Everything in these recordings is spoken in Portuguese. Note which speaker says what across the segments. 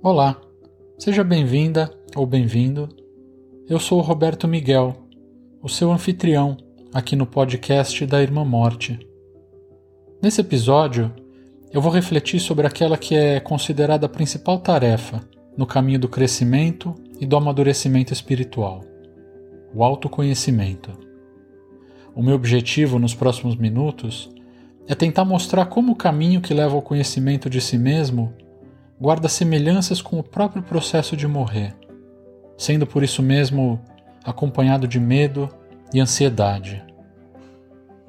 Speaker 1: Olá, seja bem-vinda ou bem-vindo. Eu sou Roberto Miguel, o seu anfitrião aqui no podcast da Irmã Morte. Nesse episódio, eu vou refletir sobre aquela que é considerada a principal tarefa no caminho do crescimento e do amadurecimento espiritual: o autoconhecimento. O meu objetivo nos próximos minutos é tentar mostrar como o caminho que leva ao conhecimento de si mesmo guarda semelhanças com o próprio processo de morrer, sendo por isso mesmo acompanhado de medo e ansiedade.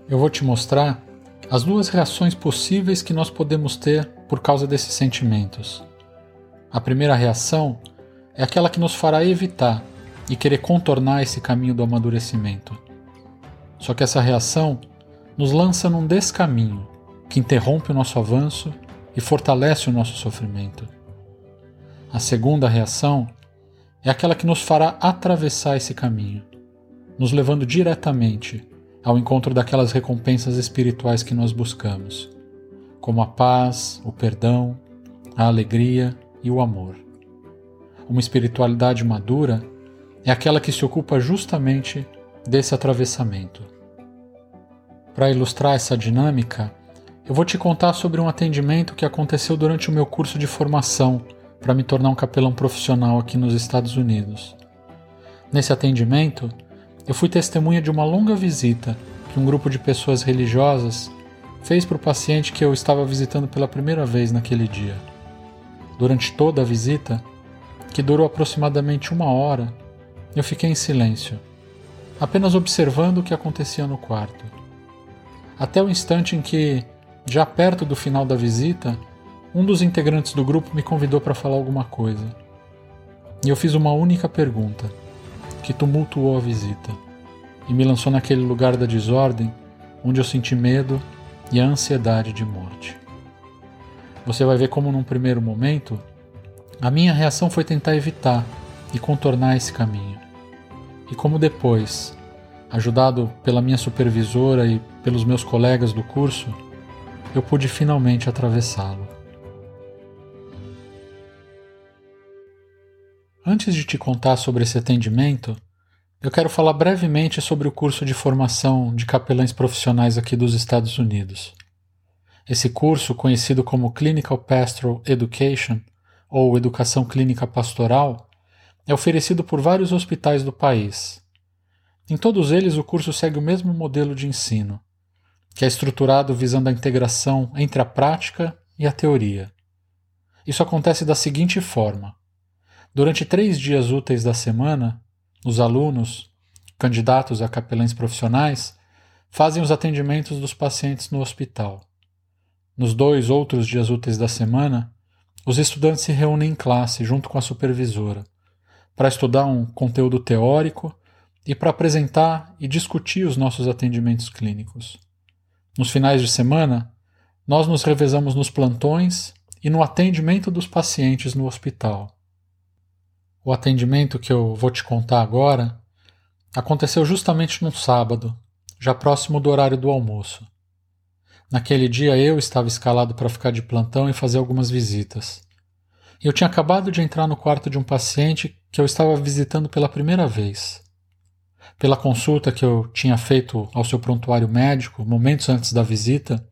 Speaker 1: Eu vou te mostrar as duas reações possíveis que nós podemos ter por causa desses sentimentos. A primeira reação é aquela que nos fará evitar e querer contornar esse caminho do amadurecimento. Só que essa reação nos lança num descaminho que interrompe o nosso avanço e fortalece o nosso sofrimento. A segunda reação é aquela que nos fará atravessar esse caminho, nos levando diretamente ao encontro daquelas recompensas espirituais que nós buscamos, como a paz, o perdão, a alegria e o amor. Uma espiritualidade madura é aquela que se ocupa justamente desse atravessamento. Para ilustrar essa dinâmica, eu vou te contar sobre um atendimento que aconteceu durante o meu curso de formação para me tornar um capelão profissional aqui nos Estados Unidos. Nesse atendimento, eu fui testemunha de uma longa visita que um grupo de pessoas religiosas fez para o paciente que eu estava visitando pela primeira vez naquele dia. Durante toda a visita, que durou aproximadamente uma hora, eu fiquei em silêncio, apenas observando o que acontecia no quarto. Até o instante em que, já perto do final da visita, um dos integrantes do grupo me convidou para falar alguma coisa. E eu fiz uma única pergunta, que tumultuou a visita, e me lançou naquele lugar da desordem onde eu senti medo e a ansiedade de morte. Você vai ver como, num primeiro momento, a minha reação foi tentar evitar e contornar esse caminho. E como depois, ajudado pela minha supervisora e pelos meus colegas do curso, eu pude finalmente atravessá-lo. Antes de te contar sobre esse atendimento, eu quero falar brevemente sobre o curso de formação de capelães profissionais aqui dos Estados Unidos. Esse curso, conhecido como Clinical Pastoral Education, ou Educação Clínica Pastoral, é oferecido por vários hospitais do país. Em todos eles, o curso segue o mesmo modelo de ensino, que é estruturado visando a integração entre a prática e a teoria. Isso acontece da seguinte forma: durante três dias úteis da semana, os alunos, candidatos a capelães profissionais, fazem os atendimentos dos pacientes no hospital. Nos dois outros dias úteis da semana, os estudantes se reúnem em classe junto com a supervisora para estudar um conteúdo teórico e para apresentar e discutir os nossos atendimentos clínicos. Nos finais de semana, nós nos revezamos nos plantões e no atendimento dos pacientes no hospital. O atendimento que eu vou te contar agora aconteceu justamente num sábado, já próximo do horário do almoço. Naquele dia eu estava escalado para ficar de plantão e fazer algumas visitas. Eu tinha acabado de entrar no quarto de um paciente que eu estava visitando pela primeira vez. Pela consulta que eu tinha feito ao seu prontuário médico momentos antes da visita,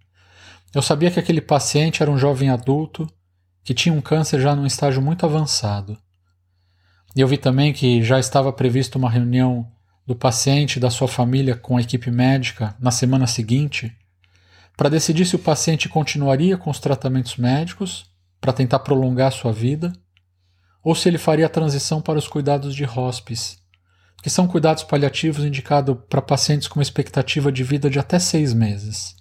Speaker 1: eu sabia que aquele paciente era um jovem adulto que tinha um câncer já num estágio muito avançado. E eu vi também que já estava prevista uma reunião do paciente e da sua família com a equipe médica na semana seguinte para decidir se o paciente continuaria com os tratamentos médicos para tentar prolongar sua vida, ou se ele faria a transição para os cuidados de hospice, que são cuidados paliativos indicados para pacientes com uma expectativa de vida de até seis meses.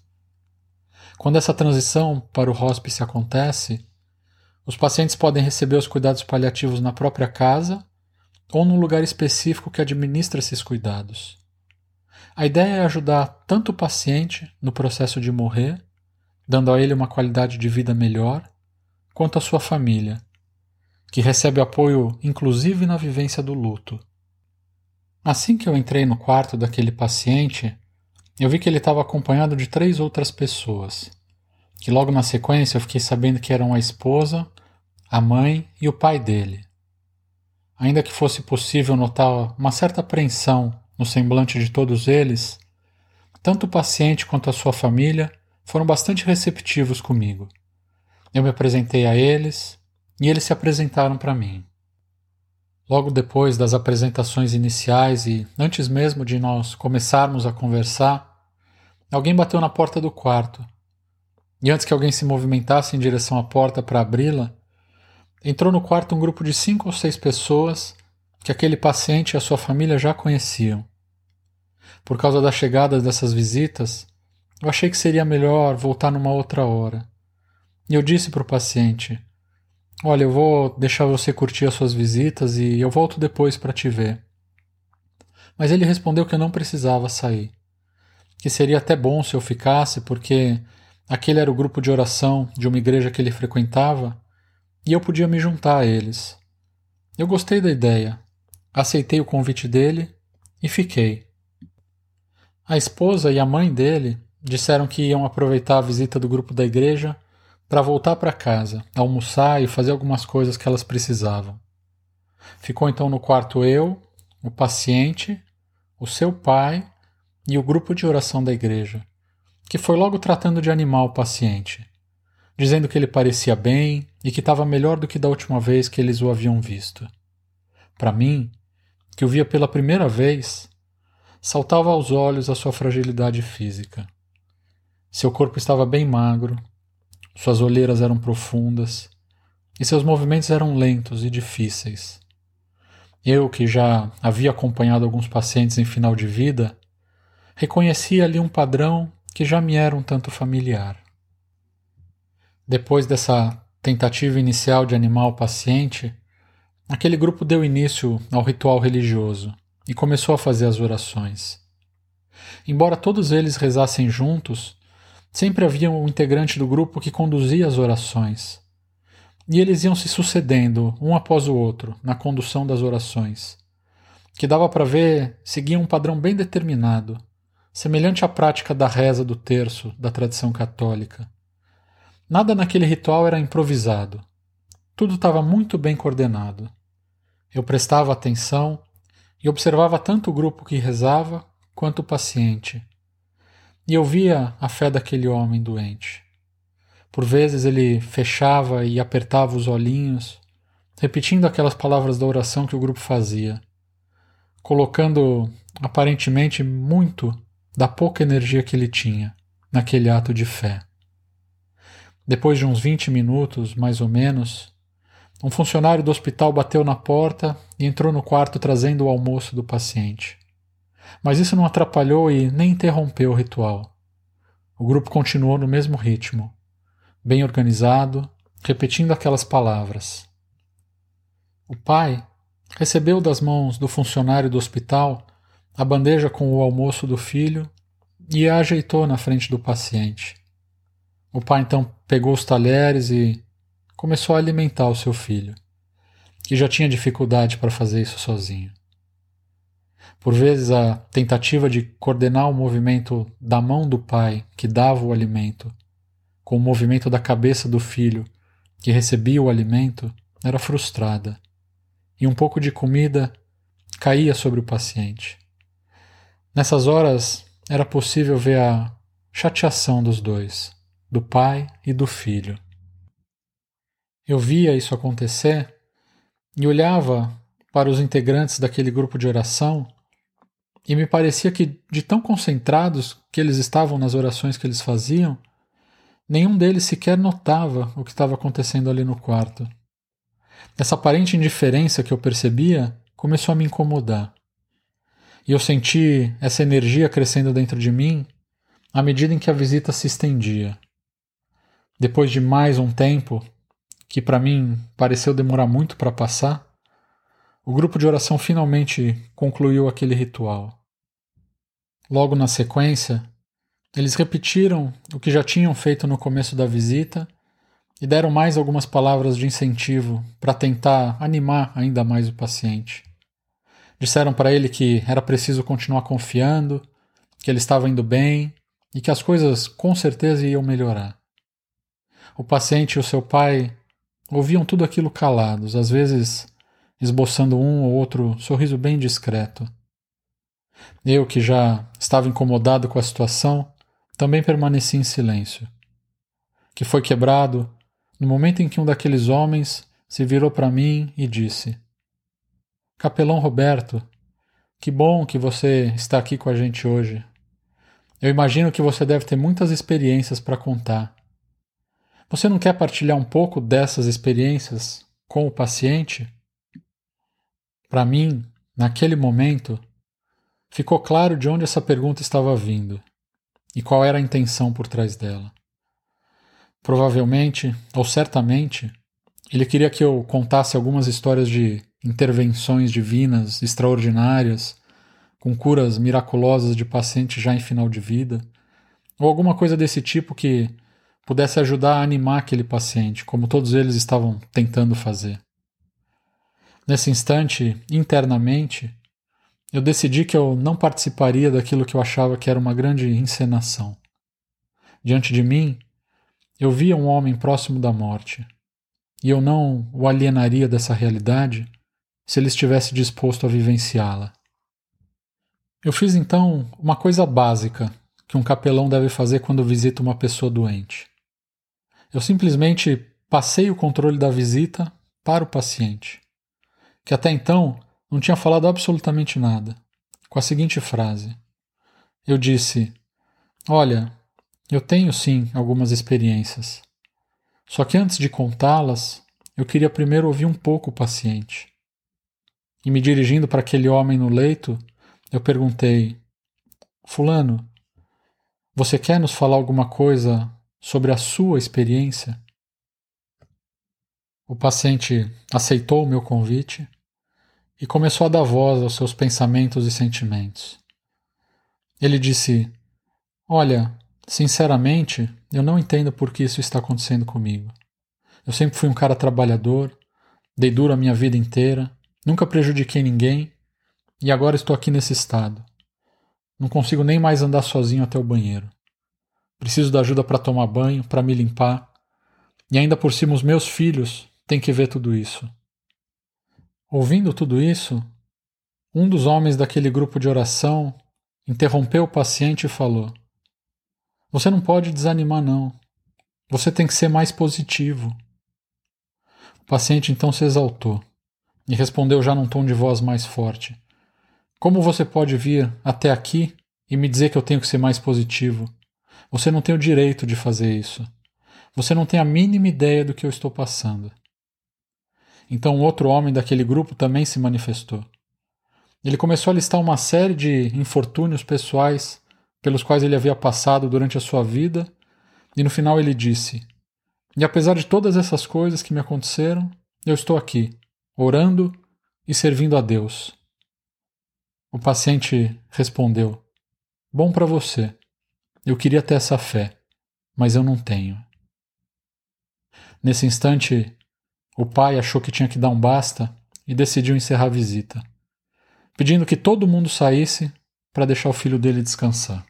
Speaker 1: Quando essa transição para o hospice acontece, os pacientes podem receber os cuidados paliativos na própria casa ou num lugar específico que administra esses cuidados. A ideia é ajudar tanto o paciente no processo de morrer, dando a ele uma qualidade de vida melhor, quanto a sua família, que recebe apoio inclusive na vivência do luto. Assim que eu entrei no quarto daquele paciente, eu vi que ele estava acompanhado de três outras pessoas, que logo na sequência eu fiquei sabendo que eram a esposa, a mãe e o pai dele. Ainda que fosse possível notar uma certa apreensão no semblante de todos eles, tanto o paciente quanto a sua família foram bastante receptivos comigo. Eu me apresentei a eles e eles se apresentaram para mim. Logo depois das apresentações iniciais e antes mesmo de nós começarmos a conversar, alguém bateu na porta do quarto. E antes que alguém se movimentasse em direção à porta para abri-la, entrou no quarto um grupo de cinco ou seis pessoas que aquele paciente e a sua família já conheciam. Por causa da chegada dessas visitas, eu achei que seria melhor voltar numa outra hora. E eu disse para o paciente: Olha, eu vou deixar você curtir as suas visitas e eu volto depois para te ver. Mas ele respondeu que eu não precisava sair, que seria até bom se eu ficasse, porque aquele era o grupo de oração de uma igreja que ele frequentava e eu podia me juntar a eles. Eu gostei da ideia, aceitei o convite dele e fiquei. A esposa e a mãe dele disseram que iam aproveitar a visita do grupo da igreja para voltar para casa, almoçar e fazer algumas coisas que elas precisavam. Ficou então no quarto eu, o paciente, o seu pai e o grupo de oração da igreja, que foi logo tratando de animar o paciente, dizendo que ele parecia bem e que estava melhor do que da última vez que eles o haviam visto. Para mim, que o via pela primeira vez, saltava aos olhos a sua fragilidade física. Seu corpo estava bem magro suas olheiras eram profundas e seus movimentos eram lentos e difíceis. Eu, que já havia acompanhado alguns pacientes em final de vida, reconhecia ali um padrão que já me era um tanto familiar. Depois dessa tentativa inicial de animar o paciente, aquele grupo deu início ao ritual religioso e começou a fazer as orações. Embora todos eles rezassem juntos, Sempre havia um integrante do grupo que conduzia as orações. E eles iam se sucedendo, um após o outro, na condução das orações, que dava para ver seguia um padrão bem determinado, semelhante à prática da reza do terço da tradição católica. Nada naquele ritual era improvisado. Tudo estava muito bem coordenado. Eu prestava atenção e observava tanto o grupo que rezava quanto o paciente. E eu via a fé daquele homem doente. Por vezes ele fechava e apertava os olhinhos, repetindo aquelas palavras da oração que o grupo fazia, colocando aparentemente muito da pouca energia que ele tinha naquele ato de fé. Depois de uns 20 minutos, mais ou menos, um funcionário do hospital bateu na porta e entrou no quarto trazendo o almoço do paciente. Mas isso não atrapalhou e nem interrompeu o ritual. O grupo continuou no mesmo ritmo, bem organizado, repetindo aquelas palavras. O pai recebeu das mãos do funcionário do hospital a bandeja com o almoço do filho e a ajeitou na frente do paciente. O pai então pegou os talheres e começou a alimentar o seu filho, que já tinha dificuldade para fazer isso sozinho. Por vezes, a tentativa de coordenar o movimento da mão do pai que dava o alimento com o movimento da cabeça do filho que recebia o alimento era frustrada, e um pouco de comida caía sobre o paciente. Nessas horas era possível ver a chateação dos dois, do pai e do filho. Eu via isso acontecer e olhava para os integrantes daquele grupo de oração e me parecia que, de tão concentrados que eles estavam nas orações que eles faziam, nenhum deles sequer notava o que estava acontecendo ali no quarto. Essa aparente indiferença que eu percebia começou a me incomodar. E eu senti essa energia crescendo dentro de mim à medida em que a visita se estendia. Depois de mais um tempo, que para mim pareceu demorar muito para passar, o grupo de oração finalmente concluiu aquele ritual. Logo na sequência, eles repetiram o que já tinham feito no começo da visita e deram mais algumas palavras de incentivo para tentar animar ainda mais o paciente. Disseram para ele que era preciso continuar confiando, que ele estava indo bem e que as coisas com certeza iam melhorar. O paciente e o seu pai ouviam tudo aquilo calados, às vezes esboçando um ou outro sorriso bem discreto. Eu, que já estava incomodado com a situação, também permaneci em silêncio. Que foi quebrado no momento em que um daqueles homens se virou para mim e disse: Capelão Roberto, que bom que você está aqui com a gente hoje. Eu imagino que você deve ter muitas experiências para contar. Você não quer partilhar um pouco dessas experiências com o paciente? Para mim, naquele momento, ficou claro de onde essa pergunta estava vindo e qual era a intenção por trás dela. Provavelmente, ou certamente, ele queria que eu contasse algumas histórias de intervenções divinas extraordinárias, com curas miraculosas de pacientes já em final de vida, ou alguma coisa desse tipo que pudesse ajudar a animar aquele paciente, como todos eles estavam tentando fazer. Nesse instante, internamente, eu decidi que eu não participaria daquilo que eu achava que era uma grande encenação. Diante de mim, eu via um homem próximo da morte, e eu não o alienaria dessa realidade se ele estivesse disposto a vivenciá-la. Eu fiz então uma coisa básica que um capelão deve fazer quando visita uma pessoa doente. Eu simplesmente passei o controle da visita para o paciente que até então não tinha falado absolutamente nada, com a seguinte frase: Eu disse: Olha, eu tenho sim algumas experiências. Só que antes de contá-las, eu queria primeiro ouvir um pouco o paciente. E me dirigindo para aquele homem no leito, eu perguntei: Fulano, você quer nos falar alguma coisa sobre a sua experiência? O paciente aceitou o meu convite e começou a dar voz aos seus pensamentos e sentimentos. Ele disse: Olha, sinceramente, eu não entendo por que isso está acontecendo comigo. Eu sempre fui um cara trabalhador, dei duro a minha vida inteira, nunca prejudiquei ninguém e agora estou aqui nesse estado. Não consigo nem mais andar sozinho até o banheiro. Preciso da ajuda para tomar banho, para me limpar, e ainda por cima os meus filhos têm que ver tudo isso. Ouvindo tudo isso, um dos homens daquele grupo de oração interrompeu o paciente e falou: Você não pode desanimar, não. Você tem que ser mais positivo. O paciente então se exaltou e respondeu já num tom de voz mais forte: Como você pode vir até aqui e me dizer que eu tenho que ser mais positivo? Você não tem o direito de fazer isso. Você não tem a mínima ideia do que eu estou passando. Então, outro homem daquele grupo também se manifestou. Ele começou a listar uma série de infortúnios pessoais pelos quais ele havia passado durante a sua vida, e no final ele disse: E apesar de todas essas coisas que me aconteceram, eu estou aqui, orando e servindo a Deus. O paciente respondeu: Bom para você. Eu queria ter essa fé, mas eu não tenho. Nesse instante, o pai achou que tinha que dar um basta e decidiu encerrar a visita, pedindo que todo mundo saísse para deixar o filho dele descansar.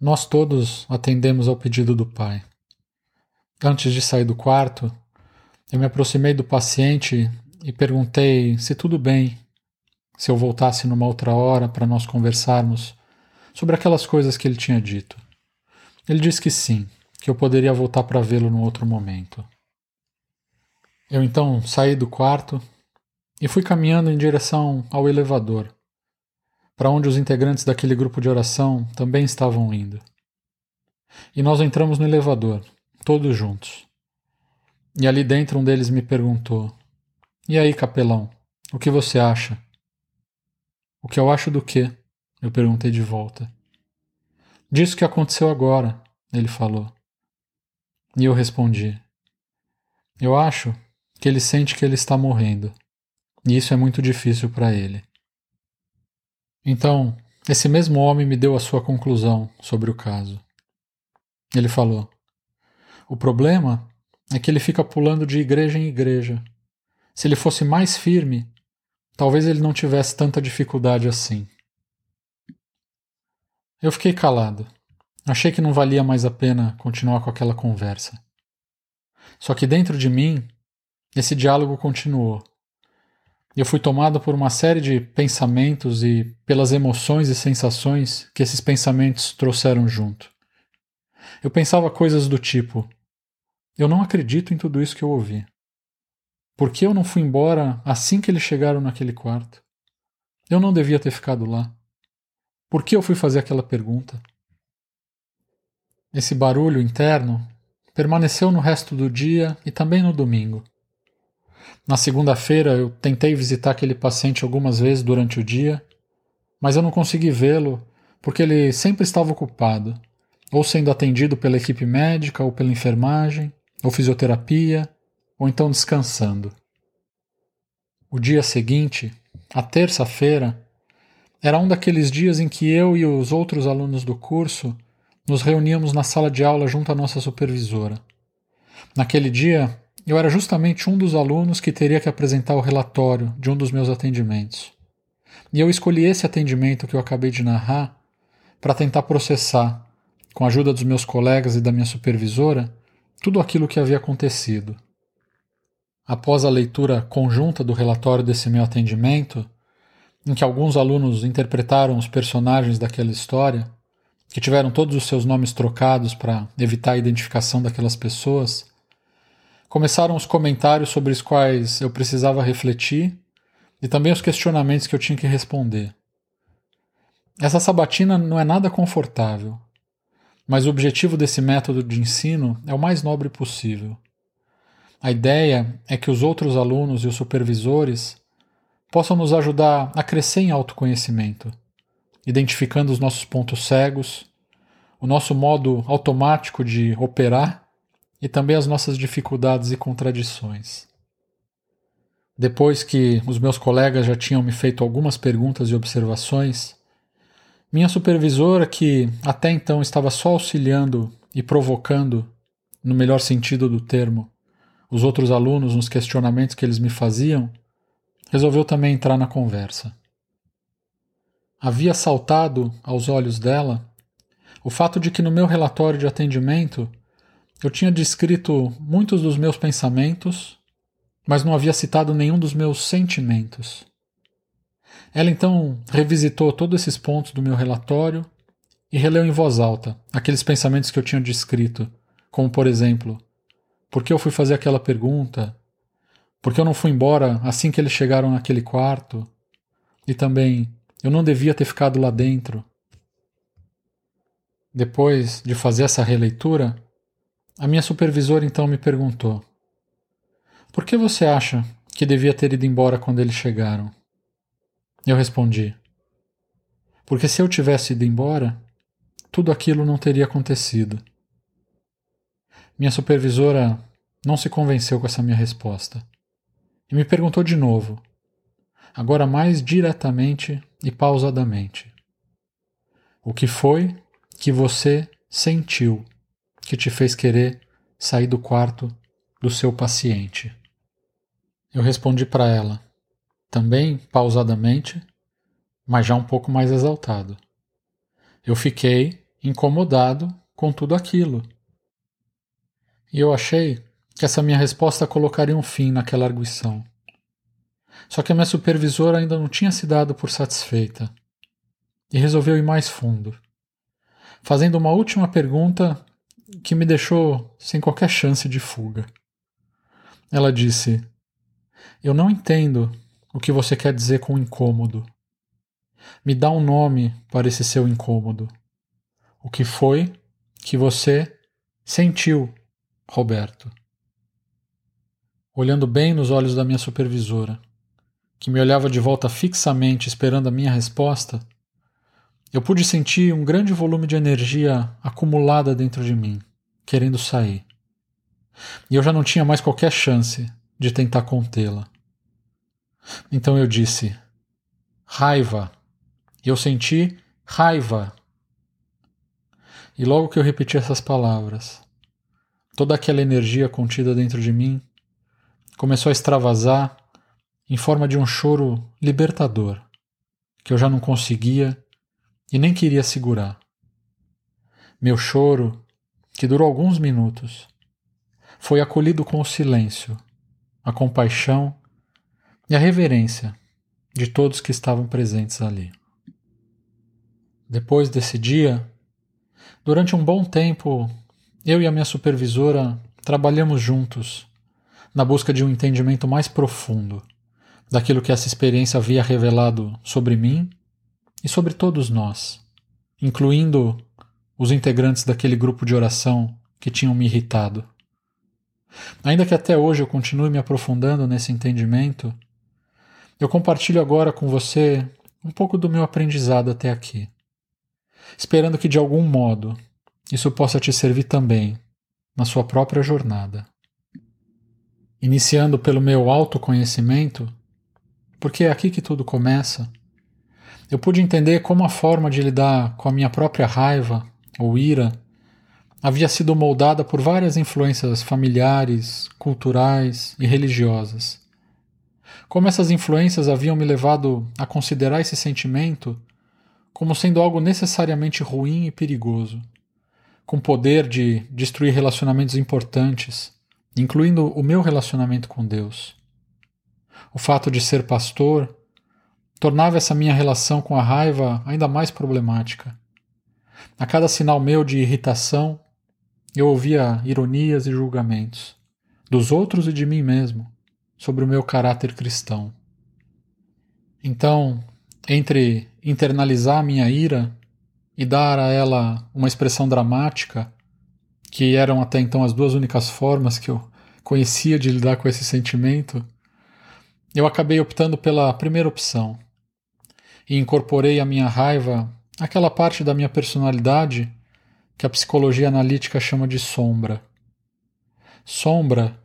Speaker 1: Nós todos atendemos ao pedido do pai. Antes de sair do quarto, eu me aproximei do paciente e perguntei se tudo bem, se eu voltasse numa outra hora para nós conversarmos sobre aquelas coisas que ele tinha dito. Ele disse que sim, que eu poderia voltar para vê-lo num outro momento. Eu então saí do quarto e fui caminhando em direção ao elevador, para onde os integrantes daquele grupo de oração também estavam indo. E nós entramos no elevador, todos juntos. E ali dentro um deles me perguntou: E aí, capelão, o que você acha? O que eu acho do quê? Eu perguntei de volta. Disso que aconteceu agora, ele falou. E eu respondi: Eu acho que ele sente que ele está morrendo. E isso é muito difícil para ele. Então, esse mesmo homem me deu a sua conclusão sobre o caso. Ele falou: O problema é que ele fica pulando de igreja em igreja. Se ele fosse mais firme, talvez ele não tivesse tanta dificuldade assim. Eu fiquei calado. Achei que não valia mais a pena continuar com aquela conversa. Só que dentro de mim, esse diálogo continuou. Eu fui tomado por uma série de pensamentos e pelas emoções e sensações que esses pensamentos trouxeram junto. Eu pensava coisas do tipo: eu não acredito em tudo isso que eu ouvi. Por que eu não fui embora assim que eles chegaram naquele quarto? Eu não devia ter ficado lá. Por que eu fui fazer aquela pergunta? Esse barulho interno permaneceu no resto do dia e também no domingo. Na segunda-feira eu tentei visitar aquele paciente algumas vezes durante o dia, mas eu não consegui vê-lo porque ele sempre estava ocupado, ou sendo atendido pela equipe médica ou pela enfermagem, ou fisioterapia, ou então descansando. O dia seguinte, a terça-feira, era um daqueles dias em que eu e os outros alunos do curso nos reuníamos na sala de aula junto à nossa supervisora. Naquele dia, eu era justamente um dos alunos que teria que apresentar o relatório de um dos meus atendimentos. E eu escolhi esse atendimento que eu acabei de narrar para tentar processar, com a ajuda dos meus colegas e da minha supervisora, tudo aquilo que havia acontecido. Após a leitura conjunta do relatório desse meu atendimento, em que alguns alunos interpretaram os personagens daquela história, que tiveram todos os seus nomes trocados para evitar a identificação daquelas pessoas, começaram os comentários sobre os quais eu precisava refletir e também os questionamentos que eu tinha que responder. Essa sabatina não é nada confortável, mas o objetivo desse método de ensino é o mais nobre possível. A ideia é que os outros alunos e os supervisores possam nos ajudar a crescer em autoconhecimento, identificando os nossos pontos cegos, o nosso modo automático de operar e também as nossas dificuldades e contradições. Depois que os meus colegas já tinham me feito algumas perguntas e observações, minha supervisora, que até então estava só auxiliando e provocando, no melhor sentido do termo, os outros alunos nos questionamentos que eles me faziam, resolveu também entrar na conversa. Havia saltado aos olhos dela o fato de que no meu relatório de atendimento eu tinha descrito muitos dos meus pensamentos, mas não havia citado nenhum dos meus sentimentos. Ela então revisitou todos esses pontos do meu relatório e releu em voz alta aqueles pensamentos que eu tinha descrito, como por exemplo, por que eu fui fazer aquela pergunta? Por que eu não fui embora assim que eles chegaram naquele quarto? E também, eu não devia ter ficado lá dentro. Depois de fazer essa releitura, a minha supervisora então me perguntou: Por que você acha que devia ter ido embora quando eles chegaram? Eu respondi: Porque se eu tivesse ido embora, tudo aquilo não teria acontecido. Minha supervisora não se convenceu com essa minha resposta e me perguntou de novo, agora mais diretamente e pausadamente: O que foi que você sentiu que te fez querer sair do quarto do seu paciente? Eu respondi para ela: também pausadamente, mas já um pouco mais exaltado. Eu fiquei incomodado com tudo aquilo. E eu achei que essa minha resposta colocaria um fim naquela arguição. Só que a minha supervisora ainda não tinha se dado por satisfeita e resolveu ir mais fundo, fazendo uma última pergunta que me deixou sem qualquer chance de fuga. Ela disse: Eu não entendo o que você quer dizer com incômodo. Me dá um nome para esse seu incômodo. O que foi que você sentiu, Roberto? Olhando bem nos olhos da minha supervisora, que me olhava de volta fixamente esperando a minha resposta, eu pude sentir um grande volume de energia acumulada dentro de mim, querendo sair. E eu já não tinha mais qualquer chance de tentar contê-la. Então eu disse: raiva. E eu senti raiva. E logo que eu repeti essas palavras, toda aquela energia contida dentro de mim começou a extravasar em forma de um choro libertador, que eu já não conseguia e nem queria segurar. Meu choro, que durou alguns minutos, foi acolhido com o silêncio, a compaixão e a reverência de todos que estavam presentes ali. Depois desse dia, durante um bom tempo, eu e a minha supervisora trabalhamos juntos na busca de um entendimento mais profundo daquilo que essa experiência havia revelado sobre mim e sobre todos nós, incluindo os integrantes daquele grupo de oração que tinham me irritado. Ainda que até hoje eu continue me aprofundando nesse entendimento, eu compartilho agora com você um pouco do meu aprendizado até aqui, esperando que de algum modo isso possa te servir também na sua própria jornada. Iniciando pelo meu autoconhecimento, porque é aqui que tudo começa, eu pude entender como a forma de lidar com a minha própria raiva ou ira havia sido moldada por várias influências familiares, culturais e religiosas. Como essas influências haviam me levado a considerar esse sentimento como sendo algo necessariamente ruim e perigoso, com poder de destruir relacionamentos importantes, incluindo o meu relacionamento com Deus. O fato de ser pastor tornava essa minha relação com a raiva ainda mais problemática. A cada sinal meu de irritação, eu ouvia ironias e julgamentos, dos outros e de mim mesmo, sobre o meu caráter cristão. Então, entre internalizar a minha ira e dar a ela uma expressão dramática, que eram até então as duas únicas formas que eu conhecia de lidar com esse sentimento, eu acabei optando pela primeira opção e incorporei a minha raiva àquela parte da minha personalidade que a psicologia analítica chama de sombra. Sombra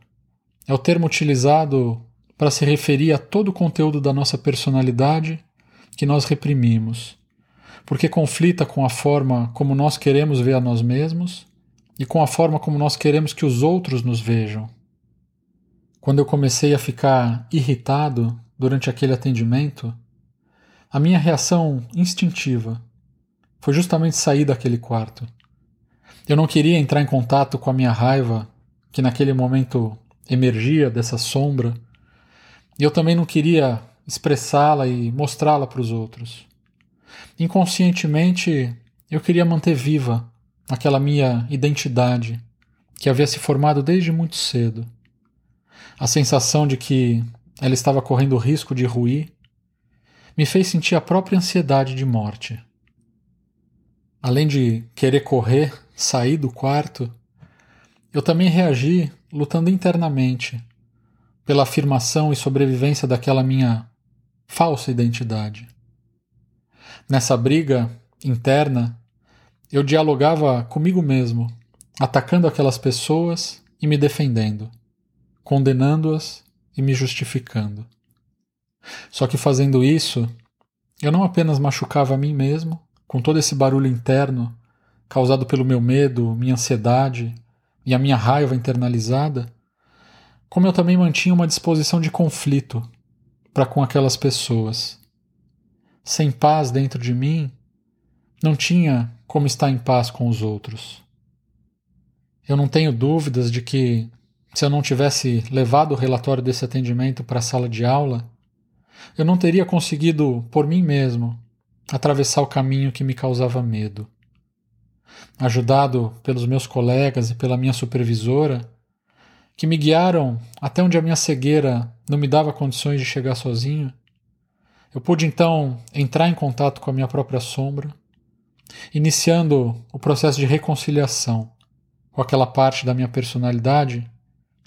Speaker 1: é o termo utilizado para se referir a todo o conteúdo da nossa personalidade que nós reprimimos, porque conflita com a forma como nós queremos ver a nós mesmos e com a forma como nós queremos que os outros nos vejam. Quando eu comecei a ficar irritado durante aquele atendimento, a minha reação instintiva foi justamente sair daquele quarto eu não queria entrar em contato com a minha raiva, que naquele momento emergia dessa sombra, e eu também não queria expressá-la e mostrá-la para os outros. Inconscientemente, eu queria manter viva aquela minha identidade que havia se formado desde muito cedo. A sensação de que ela estava correndo risco de ruir me fez sentir a própria ansiedade de morte. Além de querer correr saí do quarto, eu também reagi lutando internamente pela afirmação e sobrevivência daquela minha falsa identidade. Nessa briga interna, eu dialogava comigo mesmo, atacando aquelas pessoas e me defendendo, condenando-as e me justificando. Só que fazendo isso, eu não apenas machucava a mim mesmo, com todo esse barulho interno causado pelo meu medo, minha ansiedade e a minha raiva internalizada, como eu também mantinha uma disposição de conflito para com aquelas pessoas. Sem paz dentro de mim, não tinha como estar em paz com os outros. Eu não tenho dúvidas de que, se eu não tivesse levado o relatório desse atendimento para a sala de aula, eu não teria conseguido, por mim mesmo, atravessar o caminho que me causava medo ajudado pelos meus colegas e pela minha supervisora, que me guiaram até onde a minha cegueira não me dava condições de chegar sozinho, eu pude então entrar em contato com a minha própria sombra, iniciando o processo de reconciliação com aquela parte da minha personalidade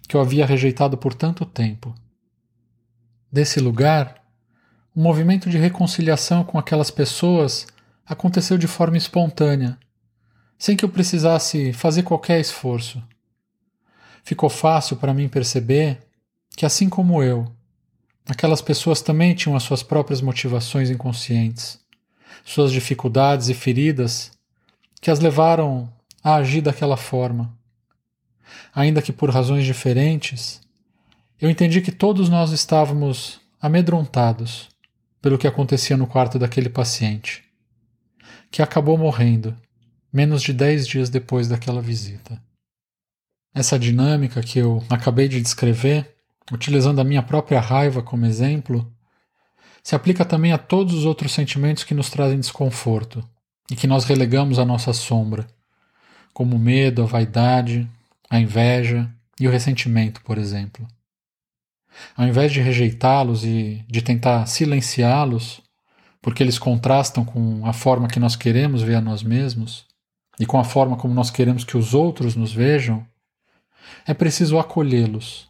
Speaker 1: que eu havia rejeitado por tanto tempo. Desse lugar, um movimento de reconciliação com aquelas pessoas aconteceu de forma espontânea sem que eu precisasse fazer qualquer esforço. Ficou fácil para mim perceber que, assim como eu, aquelas pessoas também tinham as suas próprias motivações inconscientes, suas dificuldades e feridas que as levaram a agir daquela forma. Ainda que por razões diferentes, eu entendi que todos nós estávamos amedrontados pelo que acontecia no quarto daquele paciente, que acabou morrendo menos de dez dias depois daquela visita. essa dinâmica que eu acabei de descrever, utilizando a minha própria raiva como exemplo, se aplica também a todos os outros sentimentos que nos trazem desconforto e que nós relegamos à nossa sombra, como o medo, a vaidade, a inveja e o ressentimento, por exemplo. Ao invés de rejeitá-los e de tentar silenciá-los, porque eles contrastam com a forma que nós queremos ver a nós mesmos e com a forma como nós queremos que os outros nos vejam, é preciso acolhê-los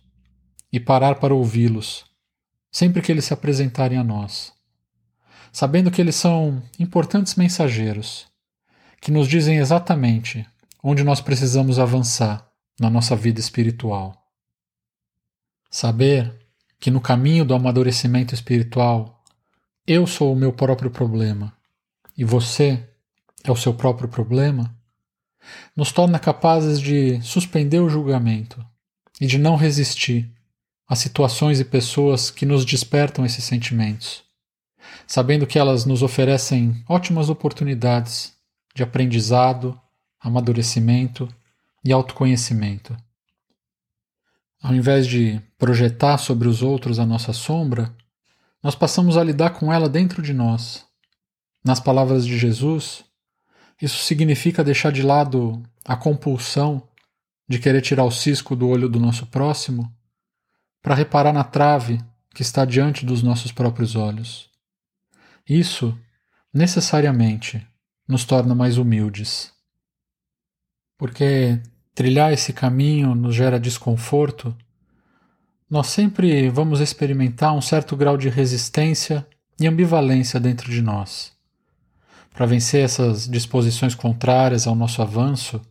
Speaker 1: e parar para ouvi-los sempre que eles se apresentarem a nós, sabendo que eles são importantes mensageiros que nos dizem exatamente onde nós precisamos avançar na nossa vida espiritual. Saber que no caminho do amadurecimento espiritual eu sou o meu próprio problema e você é o seu próprio problema, nos torna capazes de suspender o julgamento e de não resistir a situações e pessoas que nos despertam esses sentimentos, sabendo que elas nos oferecem ótimas oportunidades de aprendizado, amadurecimento e autoconhecimento. Ao invés de projetar sobre os outros a nossa sombra, nós passamos a lidar com ela dentro de nós. Nas palavras de Jesus, isso significa deixar de lado a compulsão de querer tirar o cisco do olho do nosso próximo para reparar na trave que está diante dos nossos próprios olhos. Isso, necessariamente, nos torna mais humildes. Porque trilhar esse caminho nos gera desconforto, nós sempre vamos experimentar um certo grau de resistência e ambivalência dentro de nós. Para vencer essas disposições contrárias ao nosso avanço,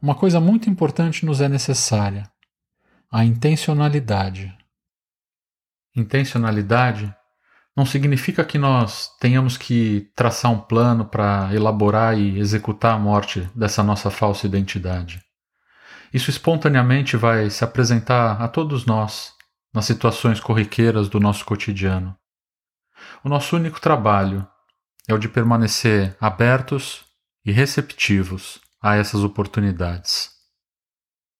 Speaker 1: uma coisa muito importante nos é necessária: a intencionalidade. Intencionalidade não significa que nós tenhamos que traçar um plano para elaborar e executar a morte dessa nossa falsa identidade. Isso espontaneamente vai se apresentar a todos nós nas situações corriqueiras do nosso cotidiano. O nosso único trabalho é o de permanecer abertos e receptivos a essas oportunidades.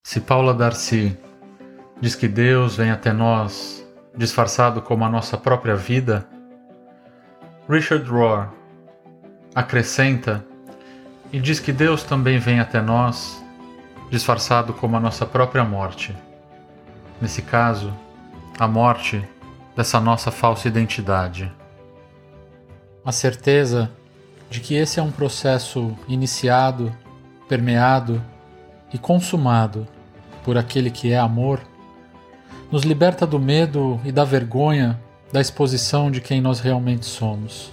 Speaker 1: Se Paula Darcy diz que Deus vem até nós disfarçado como a nossa própria vida, Richard Rohr acrescenta e diz que Deus também vem até nós disfarçado como a nossa própria morte. Nesse caso, a morte dessa nossa falsa identidade. A certeza de que esse é um processo iniciado, permeado e consumado por aquele que é amor nos liberta do medo e da vergonha da exposição de quem nós realmente somos.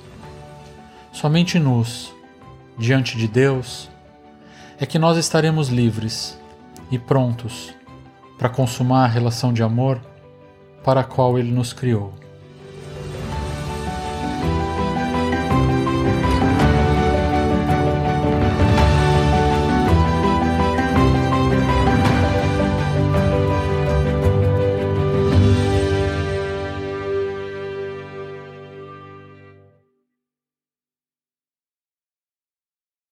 Speaker 1: Somente nos, diante de Deus, é que nós estaremos livres e prontos para consumar a relação de amor para a qual Ele nos criou.